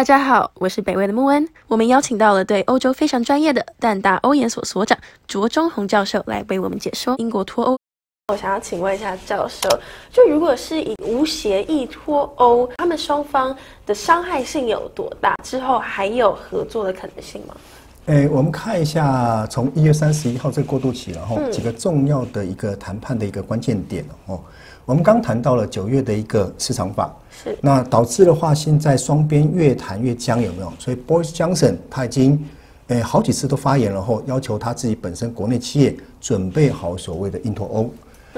大家好，我是北魏的穆恩。我们邀请到了对欧洲非常专业的淡大欧研所所长卓中红教授来为我们解说英国脱欧。我想要请问一下教授，就如果是以无协议脱欧，他们双方的伤害性有多大？之后还有合作的可能性吗？诶，我们看一下从一月三十一号这个过渡期，然后几个重要的一个谈判的一个关键点哦。我们刚谈到了九月的一个市场法，是那导致的话，现在双边越谈越僵，有没有？所以 Boris Johnson 他已经诶好几次都发言了后，要求他自己本身国内企业准备好所谓的印脱欧。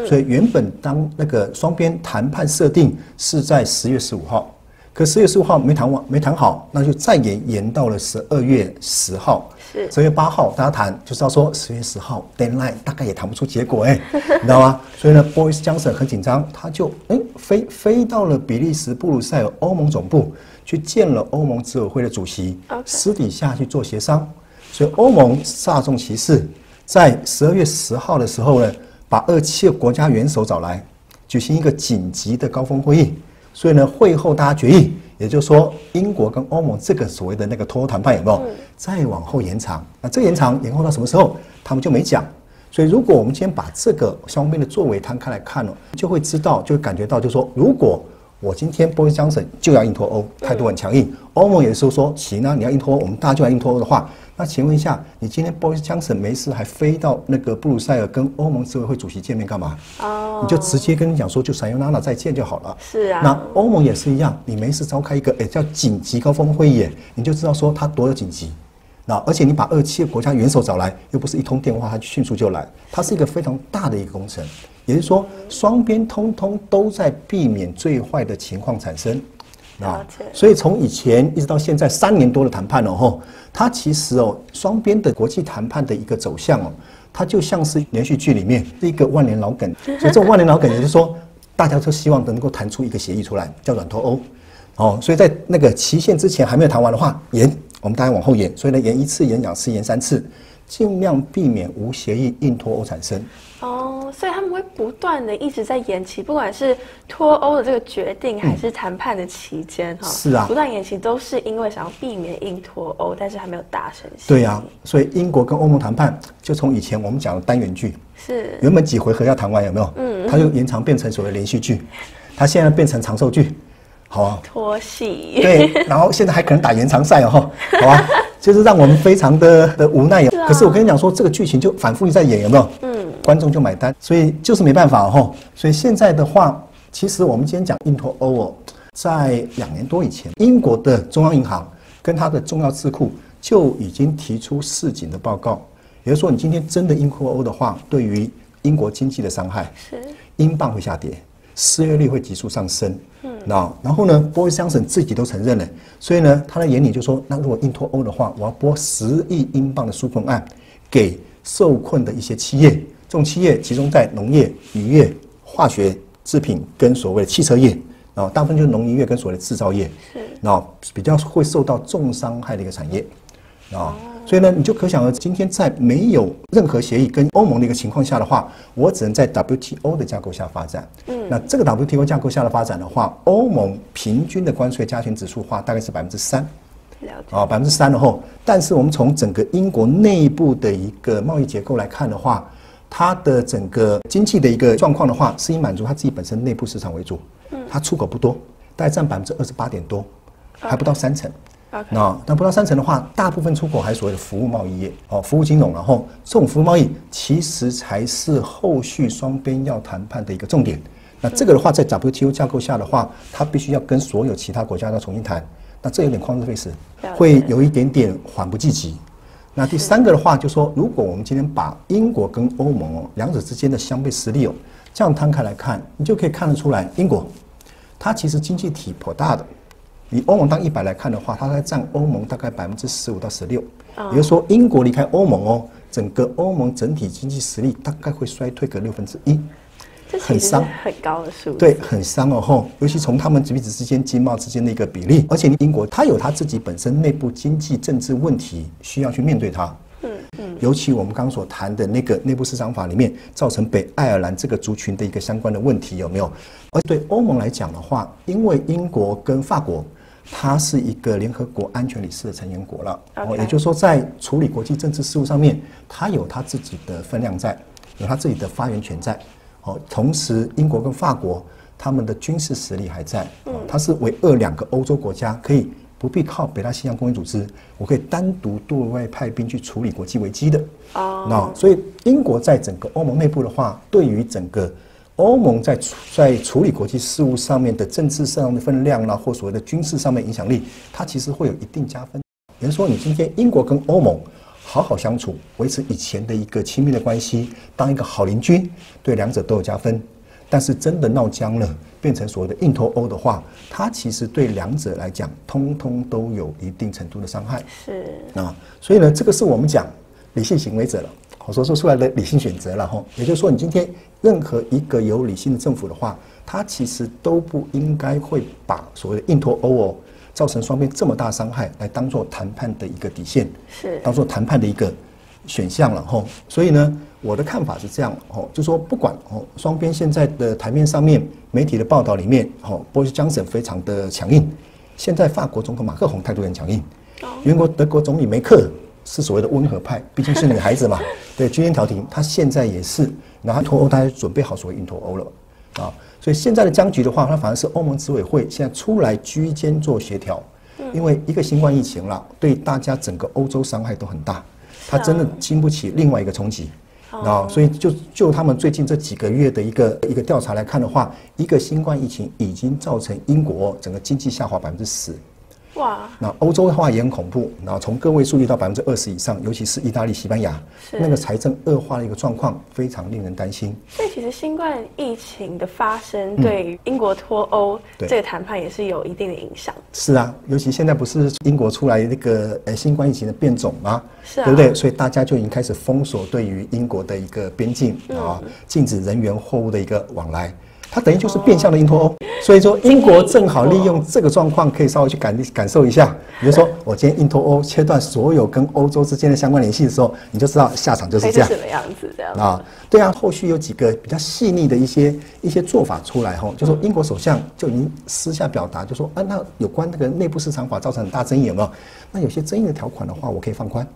所以原本当那个双边谈判设定是在十月十五号，可十月十五号没谈完没谈好，那就再延延到了十二月十号。是十月八号大家谈，就知道说十月十号 deadline 大概也谈不出结果哎，你知道吗？所以呢，Boris Johnson 很紧张，他就哎飞飞到了比利时布鲁塞尔欧盟总部去见了欧盟执委会的主席，私底下去做协商。所以欧盟煞重其事，在十二月十号的时候呢。把二七个国家元首找来，举行一个紧急的高峰会议。所以呢，会后大家决议，也就是说，英国跟欧盟这个所谓的那个脱欧谈判有没有再往后延长？那这延长延后到什么时候？他们就没讲。所以，如果我们今天把这个双边的作为摊开来看了，就会知道，就会感觉到，就是说，如果我今天波斯江省就要硬脱欧，态度很强硬，欧盟也是说行啊，你要硬脱欧，我们大家就要硬脱欧的话。那请问一下，你今天 Johnson 没事还飞到那个布鲁塞尔跟欧盟执委会主席见面干嘛？哦，你就直接跟你讲说，就闪用娜娜再见就好了。是啊。那欧盟也是一样，你没事召开一个诶叫紧急高峰会议，你就知道说它多有紧急。那而且你把二七个国家元首找来，又不是一通电话，他迅速就来，它是一个非常大的一个工程。也就是说，双边通通都在避免最坏的情况产生。啊，所以从以前一直到现在三年多的谈判哦吼，它其实哦，双边的国际谈判的一个走向哦，它就像是连续剧里面是一个万年老梗，所以这种万年老梗也就是说，大家都希望能够谈出一个协议出来，叫软脱欧，哦，所以在那个期限之前还没有谈完的话，延，我们大家往后延，所以呢，延一次，延两次，延三次。尽量避免无协议硬脱欧产生哦，所以他们会不断的一直在延期，不管是脱欧的这个决定，还是谈判的期间哈，是啊，不断延期都是因为想要避免硬脱欧，但是还没有达成。对呀，所以英国跟欧盟谈判，就从以前我们讲的单元剧，是原本几回合要谈完有没有？嗯，它就延长变成所谓连续剧，它现在变成长寿剧，好啊，拖戏对，然后现在还可能打延长赛哦，好啊。就是让我们非常的的无奈可是我跟你讲说，这个剧情就反复在演，有没有？嗯，观众就买单，所以就是没办法哦。所以现在的话，其实我们今天讲硬脱欧哦，在两年多以前，英国的中央银行跟它的重要智库就已经提出市井的报告，也就是说，你今天真的硬脱欧的话，对于英国经济的伤害是英镑会下跌。失业率会急速上升，嗯，那然后呢，波伊 o n 自己都承认了，所以呢，他的眼里就说，那如果硬脱欧的话，我要拨十亿英镑的纾困案给受困的一些企业，这种企业集中在农业、渔业、化学制品跟所谓的汽车业，然后大部分就是农渔业跟所谓的制造业，是，然后比较会受到重伤害的一个产业，啊。所以呢，你就可想而知，今天在没有任何协议跟欧盟的一个情况下的话，我只能在 WTO 的架构下发展。嗯，那这个 WTO 架构下的发展的话，欧盟平均的关税加权指数化大概是百分之三。了解。啊，百分之三的后，但是我们从整个英国内部的一个贸易结构来看的话，它的整个经济的一个状况的话，是以满足它自己本身内部市场为主。嗯，它出口不多，大概占百分之二十八点多，还不到三成。那那不到三成的话，大部分出口还是所谓的服务贸易业哦，服务金融，然后这种服务贸易其实才是后续双边要谈判的一个重点。那这个的话，在 WTO 架构下的话，它必须要跟所有其他国家要重新谈，那这有点旷日费时，会有一点点缓不济急。那第三个的话，就说如果我们今天把英国跟欧盟哦两者之间的相对实力哦这样摊开来看，你就可以看得出来，英国它其实经济体颇大的。以欧盟当一百来看的话，它在占欧盟大概百分之十五到十六，也就是说，英国离开欧盟哦，整个欧盟整体经济实力大概会衰退个六分之一，很伤，很高的数，对，很伤哦吼，尤其从他们彼此之间经贸之间的一个比例，而且英国它有它自己本身内部经济政治问题需要去面对它，嗯嗯，尤其我们刚刚所谈的那个内部市场法里面，造成北爱尔兰这个族群的一个相关的问题有没有？而对欧盟来讲的话，因为英国跟法国。它是一个联合国安全理事的成员国了。OK 也就是说，在处理国际政治事务上面，它有它自己的分量在，有它自己的发言权在。哦，同时英国跟法国他们的军事实力还在，哦，它是唯二两个欧洲国家可以不必靠北大西洋公约组织，我可以单独对外派兵去处理国际危机的。哦，那所以英国在整个欧盟内部的话，对于整个欧盟在处在处理国际事务上面的政治上的分量啦，或所谓的军事上面影响力，它其实会有一定加分。也就是说，你今天英国跟欧盟好好相处，维持以前的一个亲密的关系，当一个好邻居，对两者都有加分。但是真的闹僵了，变成所谓的硬脱欧的话，它其实对两者来讲，通通都有一定程度的伤害。是啊，所以呢，这个是我们讲理性行为者了，我说说出来的理性选择了哈。也就是说，你今天任何一个有理性的政府的话，它其实都不应该会把所谓的硬脱欧哦，造成双边这么大伤害，来当做谈判的一个底线，是当做谈判的一个选项了哈。所以呢，我的看法是这样哦，就说不管哦，双边现在的台面上面媒体的报道里面，哦，波斯江省非常的强硬，现在法国总统马克宏态度很强硬。英国德国总理梅克是所谓的温和派，毕竟是女孩子嘛，对军舰调停，她现在也是，然后脱欧，她还准备好所谓硬脱欧了。啊，所以现在的僵局的话，它反而是欧盟执委会现在出来居间做协调，因为一个新冠疫情了，对大家整个欧洲伤害都很大，它真的经不起另外一个冲击。啊，所以就就他们最近这几个月的一个一个调查来看的话，一个新冠疫情已经造成英国整个经济下滑百分之十。哇，那欧洲的话也很恐怖，然后从个位数率到百分之二十以上，尤其是意大利、西班牙，是那个财政恶化的一个状况非常令人担心。所以其实新冠疫情的发生对于英国脱欧对这个谈判也是有一定的影响。是啊，尤其现在不是英国出来那个呃新冠疫情的变种吗？是啊对不对？所以大家就已经开始封锁对于英国的一个边境啊，禁止人员货物的一个往来。它等于就是变相的硬脱欧，所以说英国正好利用这个状况，可以稍微去感感受一下。比如说，我今天硬脱欧，切断所有跟欧洲之间的相关联系的时候，你就知道下场就是这样什。么样子？这样啊，对啊，后续有几个比较细腻的一些一些做法出来哈，就说英国首相就已经私下表达，就说啊，那有关那个内部市场法造成很大争议有没有？那有些争议的条款的话，我可以放宽，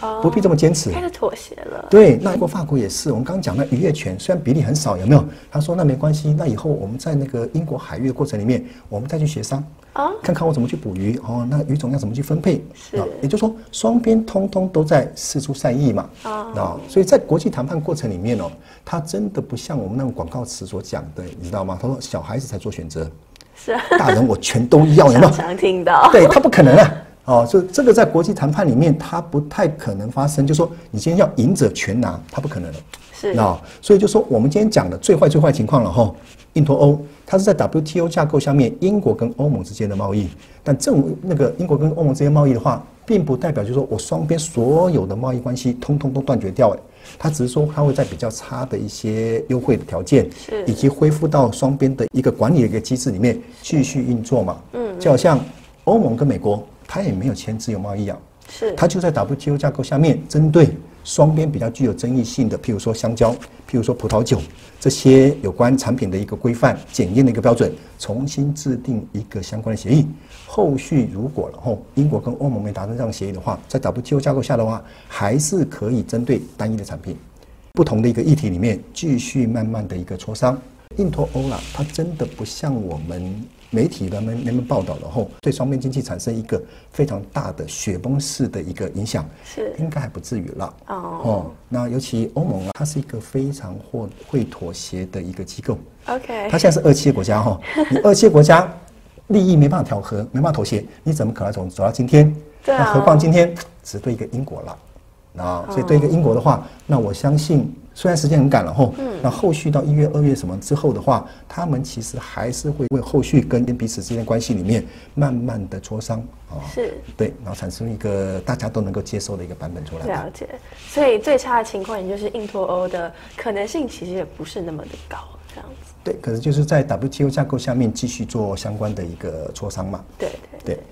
哦不必这么坚持。开始妥协了。对，那英国、法国也是，我们刚刚讲的渔业权，虽然比例很少，有没有？他说那没关系，那以后我们在那个英国海域的过程里面，我们再去协商，啊看看我怎么去捕鱼哦，那鱼种要怎么去分配？是啊也就是说双边通通都在释出善意嘛。啊啊，所以在国际谈判过程里面哦，他真的不像我们那种广告词所讲的，你知道吗？他说小孩子才做选择，是啊，大人我全都要，有没有常？常听到。对他不可能啊。哦，就这个在国际谈判里面，它不太可能发生。就说你今天要赢者全拿，它不可能的。是那所以就说我们今天讲的最坏最坏情况了哈，印脱欧它是在 WTO 架构下面英国跟欧盟之间的贸易，但正那个英国跟欧盟之间贸易的话，并不代表就是说我双边所有的贸易关系通通都断绝掉，了，它只是说它会在比较差的一些优惠的条件是，以及恢复到双边的一个管理的一个机制里面继续运作嘛，嗯，就好像欧盟跟美国，它也没有签自由贸易啊，是它就在 WTO 架构下面，针对双边比较具有争议性的，譬如说香蕉，譬如说葡萄酒这些有关产品的一个规范、检验的一个标准，重新制定一个相关的协议。后续如果然后英国跟欧盟没达成这样协议的话，在 WTO 架构下的话，还是可以针对单一的产品、不同的一个议题里面继续慢慢的一个磋商。硬脱欧啦，它真的不像我们媒体人们人们报道了后，对双边经济产生一个非常大的雪崩式的一个影响，是应该还不至于了。哦哦，那尤其欧盟啊，它是一个非常或会妥协的一个机构，，OK，它现在是二七国家哈，你二七国家利益没办法调和，没办法妥协，你怎么可能走走到今天？对啊那何况今天只对一个英国了。啊，所以对一个英国的话，那我相信，虽然时间很赶了吼，嗯那后续到一月、二月什么之后的话，他们其实还是会为后续跟彼此之间关系里面慢慢的磋商啊，是对，然后产生一个大家都能够接受的一个版本出来。了解。所以最差的情况，也就是硬脱欧的可能性其实也不是那么的高，这样子。对，可是就是在 WTO 架构下面继续做相关的一个磋商嘛。对对对。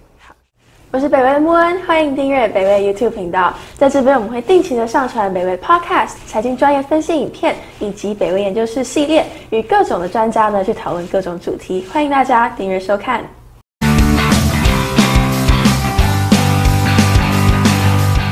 我是北威的穆恩，欢迎订阅北威 YouTube 频道。在这边，我们会定期的上传北威 Podcast、财经专业分析影片，以及北威研究室系列，与各种的专家呢去讨论各种主题。欢迎大家订阅收看。